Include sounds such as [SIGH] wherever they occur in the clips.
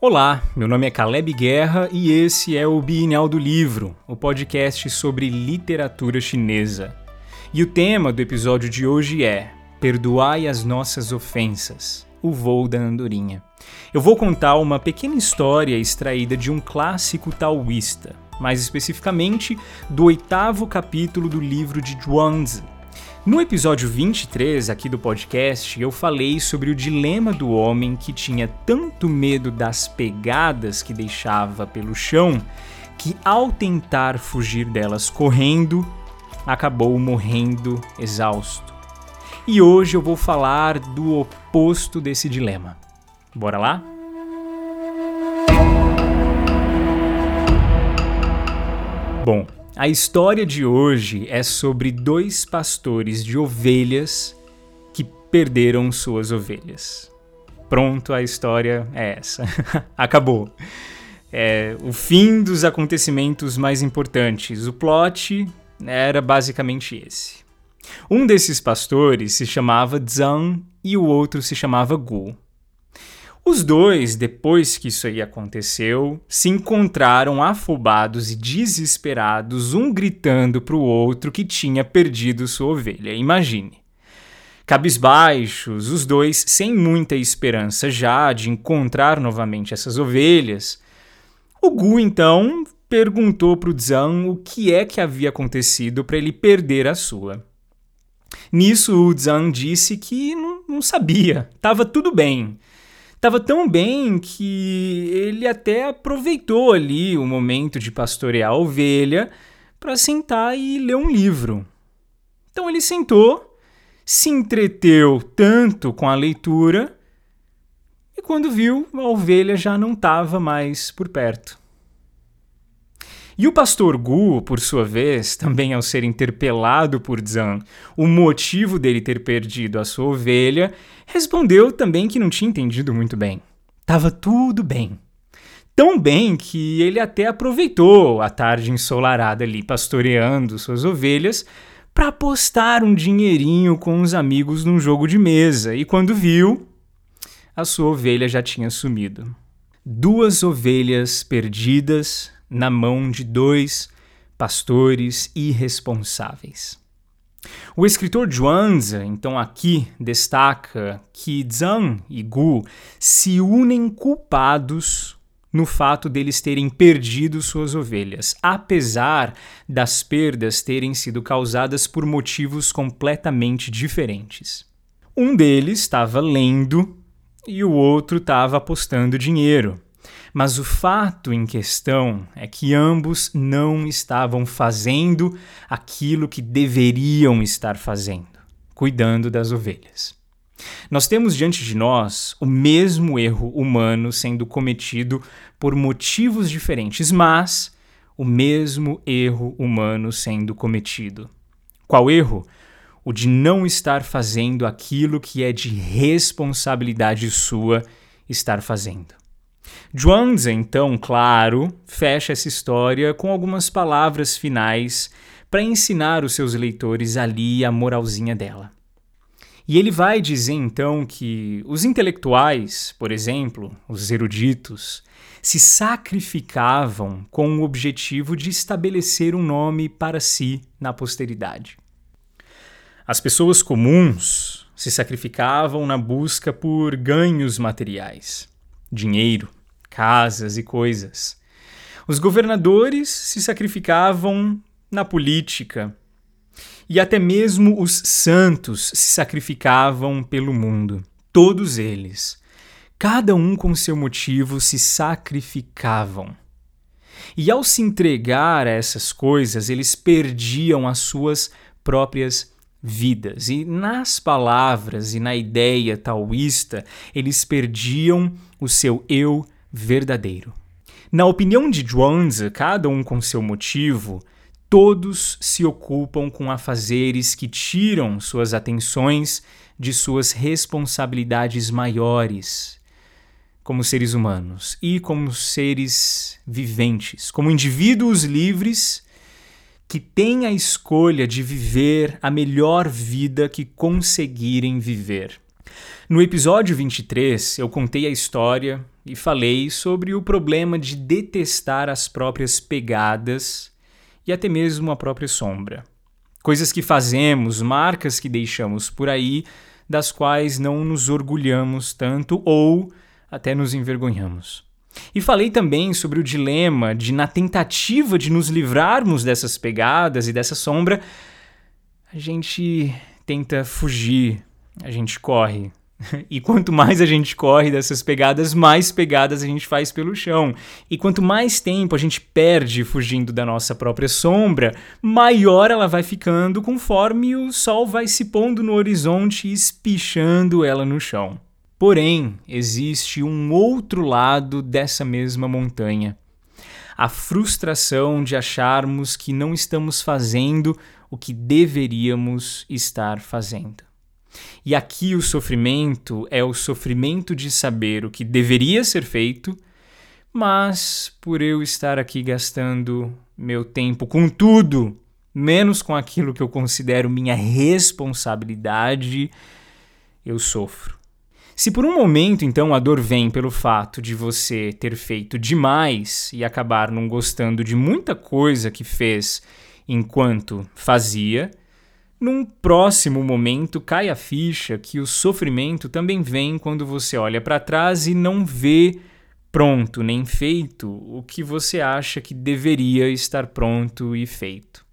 Olá, meu nome é Caleb Guerra e esse é o Bienal do Livro, o podcast sobre literatura chinesa. E o tema do episódio de hoje é Perdoai as nossas ofensas, o voo da andorinha. Eu vou contar uma pequena história extraída de um clássico taoísta, mais especificamente do oitavo capítulo do livro de Zhuangzi, no episódio 23 aqui do podcast, eu falei sobre o dilema do homem que tinha tanto medo das pegadas que deixava pelo chão que, ao tentar fugir delas correndo, acabou morrendo exausto. E hoje eu vou falar do oposto desse dilema. Bora lá? Bom, a história de hoje é sobre dois pastores de ovelhas que perderam suas ovelhas. Pronto, a história é essa. [LAUGHS] Acabou. É o fim dos acontecimentos mais importantes. O plot era basicamente esse. Um desses pastores se chamava Zhang e o outro se chamava Gu. Os dois, depois que isso aí aconteceu, se encontraram afobados e desesperados, um gritando para o outro que tinha perdido sua ovelha. Imagine. Cabisbaixos, os dois sem muita esperança já de encontrar novamente essas ovelhas. O Gu então perguntou para o Zhang o que é que havia acontecido para ele perder a sua. Nisso, o Zhang disse que não, não sabia, estava tudo bem estava tão bem que ele até aproveitou ali o momento de pastorear a ovelha para sentar e ler um livro. Então ele sentou, se entreteu tanto com a leitura e quando viu, a ovelha já não estava mais por perto. E o pastor Gu, por sua vez, também ao ser interpelado por Zhang o motivo dele ter perdido a sua ovelha, respondeu também que não tinha entendido muito bem. Tava tudo bem. Tão bem que ele até aproveitou a tarde ensolarada ali pastoreando suas ovelhas para apostar um dinheirinho com os amigos num jogo de mesa e quando viu, a sua ovelha já tinha sumido. Duas ovelhas perdidas na mão de dois pastores irresponsáveis. O escritor Zhuangzi, então, aqui destaca que Zhang e Gu se unem culpados no fato deles terem perdido suas ovelhas, apesar das perdas terem sido causadas por motivos completamente diferentes. Um deles estava lendo e o outro estava apostando dinheiro. Mas o fato em questão é que ambos não estavam fazendo aquilo que deveriam estar fazendo, cuidando das ovelhas. Nós temos diante de nós o mesmo erro humano sendo cometido por motivos diferentes, mas o mesmo erro humano sendo cometido. Qual erro? O de não estar fazendo aquilo que é de responsabilidade sua estar fazendo. Zhuangzi, então, claro, fecha essa história com algumas palavras finais para ensinar os seus leitores ali a moralzinha dela. E ele vai dizer então que os intelectuais, por exemplo, os eruditos, se sacrificavam com o objetivo de estabelecer um nome para si na posteridade. As pessoas comuns se sacrificavam na busca por ganhos materiais dinheiro, casas e coisas. Os governadores se sacrificavam na política. E até mesmo os santos se sacrificavam pelo mundo. Todos eles, cada um com seu motivo, se sacrificavam. E ao se entregar a essas coisas, eles perdiam as suas próprias vidas. E nas palavras e na ideia taoísta, eles perdiam o seu eu verdadeiro. Na opinião de Zhuangzi, cada um com seu motivo, todos se ocupam com afazeres que tiram suas atenções de suas responsabilidades maiores como seres humanos e como seres viventes, como indivíduos livres que têm a escolha de viver a melhor vida que conseguirem viver. No episódio 23, eu contei a história e falei sobre o problema de detestar as próprias pegadas e até mesmo a própria sombra. Coisas que fazemos, marcas que deixamos por aí, das quais não nos orgulhamos tanto ou até nos envergonhamos. E falei também sobre o dilema de, na tentativa de nos livrarmos dessas pegadas e dessa sombra, a gente tenta fugir, a gente corre, [LAUGHS] e quanto mais a gente corre dessas pegadas, mais pegadas a gente faz pelo chão. E quanto mais tempo a gente perde fugindo da nossa própria sombra, maior ela vai ficando conforme o sol vai se pondo no horizonte e espichando ela no chão. Porém, existe um outro lado dessa mesma montanha. A frustração de acharmos que não estamos fazendo o que deveríamos estar fazendo. E aqui o sofrimento é o sofrimento de saber o que deveria ser feito, mas por eu estar aqui gastando meu tempo com tudo, menos com aquilo que eu considero minha responsabilidade, eu sofro. Se por um momento então a dor vem pelo fato de você ter feito demais e acabar não gostando de muita coisa que fez enquanto fazia, num próximo momento, cai a ficha que o sofrimento também vem quando você olha para trás e não vê pronto nem feito o que você acha que deveria estar pronto e feito.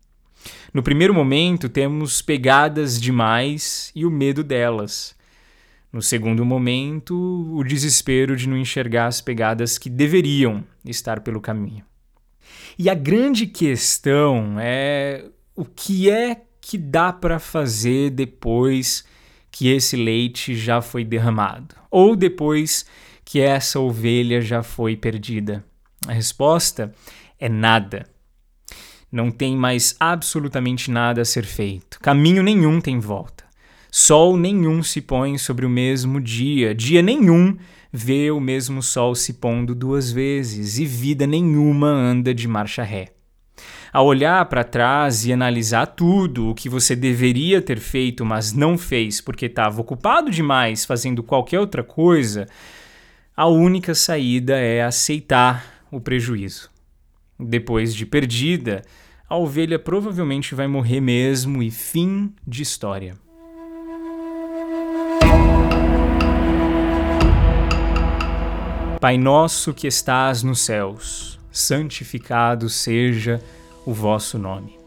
No primeiro momento, temos pegadas demais e o medo delas. No segundo momento, o desespero de não enxergar as pegadas que deveriam estar pelo caminho. E a grande questão é o que é que dá para fazer depois que esse leite já foi derramado? Ou depois que essa ovelha já foi perdida? A resposta é nada. Não tem mais absolutamente nada a ser feito. Caminho nenhum tem volta. Sol nenhum se põe sobre o mesmo dia. Dia nenhum vê o mesmo sol se pondo duas vezes. E vida nenhuma anda de marcha ré a olhar para trás e analisar tudo o que você deveria ter feito, mas não fez porque estava ocupado demais fazendo qualquer outra coisa, a única saída é aceitar o prejuízo. Depois de perdida, a ovelha provavelmente vai morrer mesmo e fim de história. Pai nosso que estás nos céus, santificado seja o vosso nome.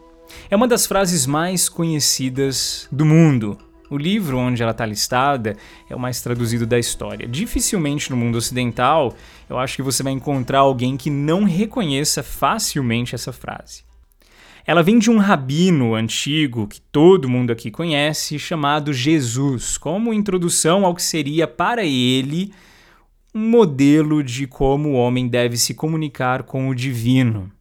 É uma das frases mais conhecidas do mundo. O livro onde ela está listada é o mais traduzido da história. Dificilmente no mundo ocidental eu acho que você vai encontrar alguém que não reconheça facilmente essa frase. Ela vem de um rabino antigo que todo mundo aqui conhece, chamado Jesus, como introdução ao que seria para ele um modelo de como o homem deve se comunicar com o divino.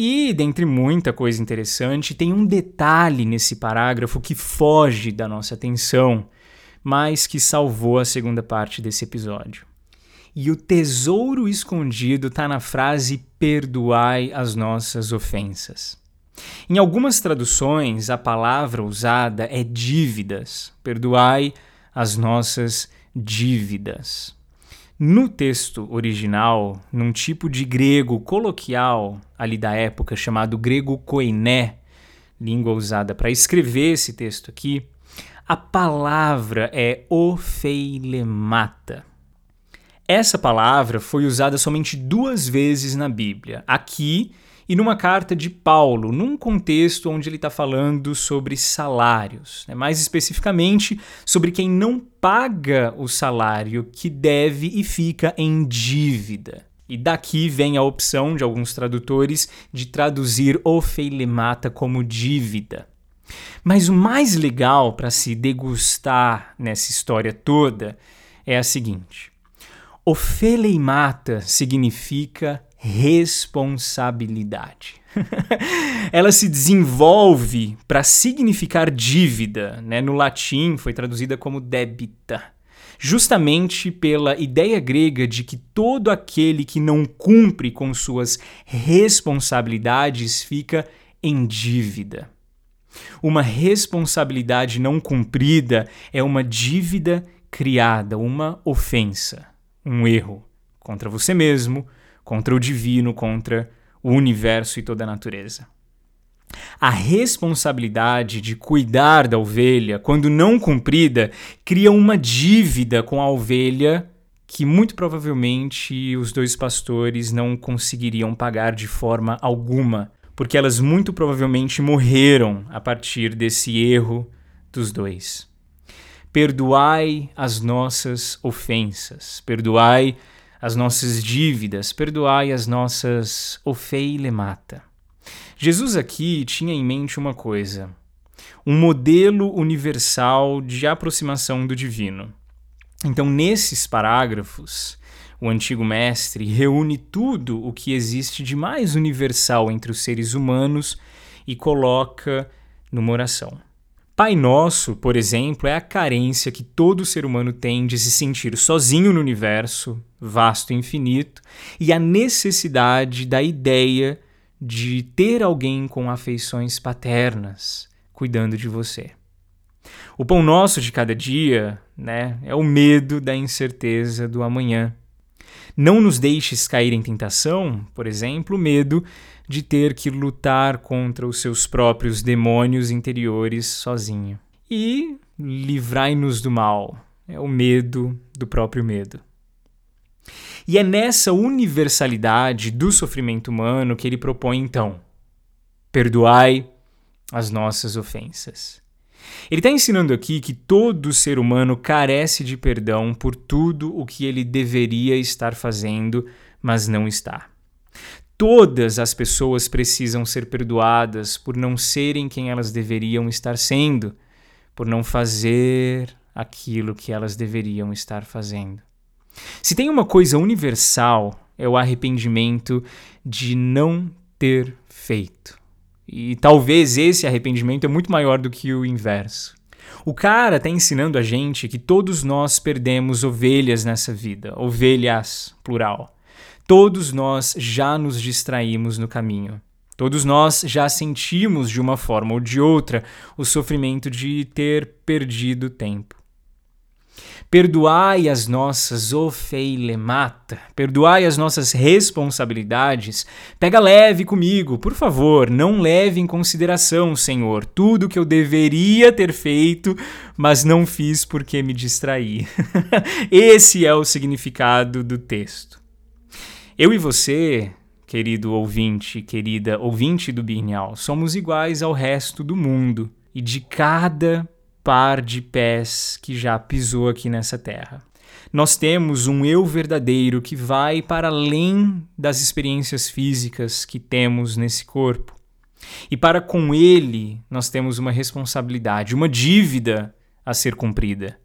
E, dentre muita coisa interessante, tem um detalhe nesse parágrafo que foge da nossa atenção, mas que salvou a segunda parte desse episódio. E o tesouro escondido está na frase perdoai as nossas ofensas. Em algumas traduções, a palavra usada é dívidas. Perdoai as nossas dívidas. No texto original, num tipo de grego coloquial ali da época chamado grego koiné, língua usada para escrever esse texto aqui, a palavra é ofeilemata. Essa palavra foi usada somente duas vezes na Bíblia, aqui e numa carta de Paulo, num contexto onde ele está falando sobre salários, né? mais especificamente sobre quem não paga o salário que deve e fica em dívida. E daqui vem a opção de alguns tradutores de traduzir ofeilemata como dívida. Mas o mais legal para se degustar nessa história toda é a seguinte: ofeilemata significa responsabilidade. [LAUGHS] Ela se desenvolve para significar dívida, né? no latim foi traduzida como débita, justamente pela ideia grega de que todo aquele que não cumpre com suas responsabilidades fica em dívida. Uma responsabilidade não cumprida é uma dívida criada uma ofensa, um erro contra você mesmo, contra o divino, contra o universo e toda a natureza. A responsabilidade de cuidar da ovelha, quando não cumprida, cria uma dívida com a ovelha que muito provavelmente os dois pastores não conseguiriam pagar de forma alguma, porque elas muito provavelmente morreram a partir desse erro dos dois. Perdoai as nossas ofensas, perdoai as nossas dívidas, perdoai as nossas ofeilemata. Jesus aqui tinha em mente uma coisa: um modelo universal de aproximação do divino. Então, nesses parágrafos, o antigo mestre reúne tudo o que existe de mais universal entre os seres humanos e coloca numa oração. Pai Nosso, por exemplo, é a carência que todo ser humano tem de se sentir sozinho no universo, vasto e infinito, e a necessidade da ideia de ter alguém com afeições paternas cuidando de você. O pão nosso de cada dia, né, é o medo da incerteza do amanhã. Não nos deixes cair em tentação, por exemplo, medo de ter que lutar contra os seus próprios demônios interiores sozinho. E livrai-nos do mal, é o medo do próprio medo. E é nessa universalidade do sofrimento humano que ele propõe então: perdoai as nossas ofensas. Ele está ensinando aqui que todo ser humano carece de perdão por tudo o que ele deveria estar fazendo, mas não está. Todas as pessoas precisam ser perdoadas por não serem quem elas deveriam estar sendo, por não fazer aquilo que elas deveriam estar fazendo. Se tem uma coisa universal, é o arrependimento de não ter feito. E talvez esse arrependimento é muito maior do que o inverso. O cara está ensinando a gente que todos nós perdemos ovelhas nessa vida, ovelhas, plural. Todos nós já nos distraímos no caminho. Todos nós já sentimos de uma forma ou de outra o sofrimento de ter perdido tempo. Perdoai as nossas ofeilemata, perdoai as nossas responsabilidades. Pega leve comigo, por favor, não leve em consideração, Senhor, tudo que eu deveria ter feito, mas não fiz porque me distraí. [LAUGHS] Esse é o significado do texto. Eu e você, querido ouvinte, querida ouvinte do Birnial, somos iguais ao resto do mundo. E de cada par de pés que já pisou aqui nessa terra. Nós temos um eu verdadeiro que vai para além das experiências físicas que temos nesse corpo. E para com ele, nós temos uma responsabilidade, uma dívida a ser cumprida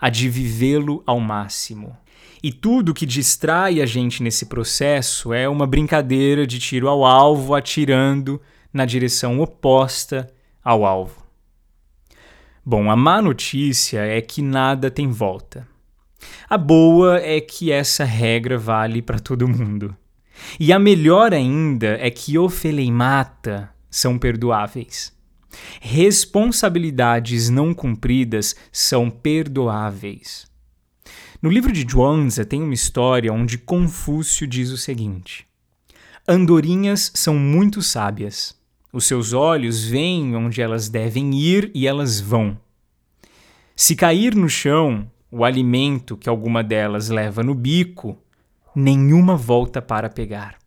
a de vivê-lo ao máximo. E tudo que distrai a gente nesse processo é uma brincadeira de tiro ao alvo, atirando na direção oposta ao alvo. Bom, a má notícia é que nada tem volta. A boa é que essa regra vale para todo mundo. E a melhor ainda é que ofeleimata são perdoáveis. Responsabilidades não cumpridas são perdoáveis. No livro de Zhuangzi tem uma história onde Confúcio diz o seguinte: Andorinhas são muito sábias. Os seus olhos veem onde elas devem ir e elas vão. Se cair no chão o alimento que alguma delas leva no bico, nenhuma volta para pegar.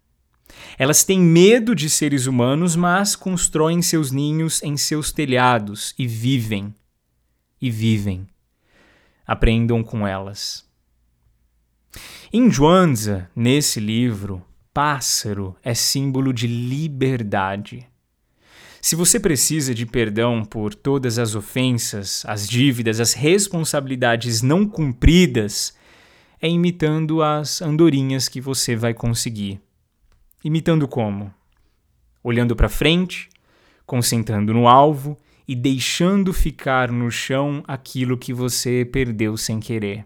Elas têm medo de seres humanos, mas constroem seus ninhos em seus telhados e vivem. E vivem. Aprendam com elas. Em Zhuangzi, nesse livro, pássaro é símbolo de liberdade. Se você precisa de perdão por todas as ofensas, as dívidas, as responsabilidades não cumpridas, é imitando as andorinhas que você vai conseguir. Imitando como? Olhando para frente, concentrando no alvo e deixando ficar no chão aquilo que você perdeu sem querer.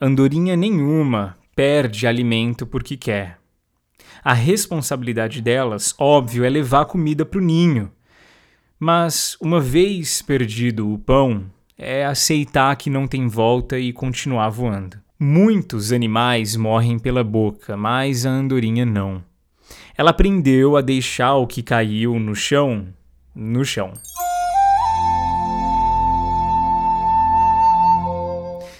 Andorinha nenhuma perde alimento porque quer. A responsabilidade delas, óbvio, é levar comida para o ninho. Mas, uma vez perdido o pão, é aceitar que não tem volta e continuar voando. Muitos animais morrem pela boca, mas a andorinha não. Ela aprendeu a deixar o que caiu no chão no chão.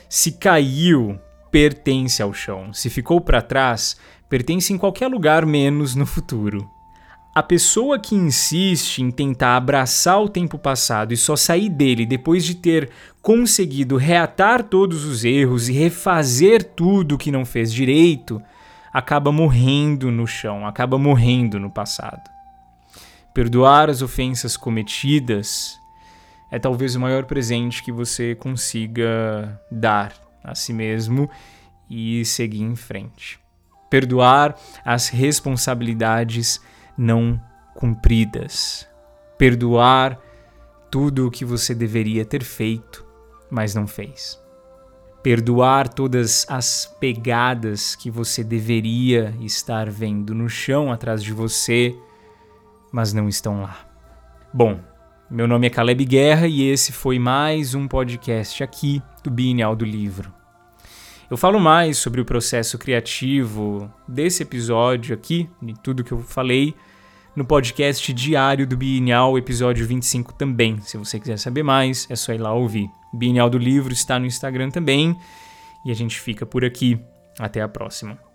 Se caiu, pertence ao chão. Se ficou para trás, pertence em qualquer lugar menos no futuro. A pessoa que insiste em tentar abraçar o tempo passado e só sair dele depois de ter conseguido reatar todos os erros e refazer tudo que não fez direito, acaba morrendo no chão, acaba morrendo no passado. Perdoar as ofensas cometidas é talvez o maior presente que você consiga dar a si mesmo e seguir em frente. Perdoar as responsabilidades não cumpridas. Perdoar tudo o que você deveria ter feito, mas não fez. Perdoar todas as pegadas que você deveria estar vendo no chão atrás de você, mas não estão lá. Bom, meu nome é Caleb Guerra e esse foi mais um podcast aqui do Bienal do Livro. Eu falo mais sobre o processo criativo desse episódio aqui, de tudo que eu falei, no podcast diário do Bienal, episódio 25 também. Se você quiser saber mais, é só ir lá ouvir. Bienal do Livro está no Instagram também. E a gente fica por aqui. Até a próxima.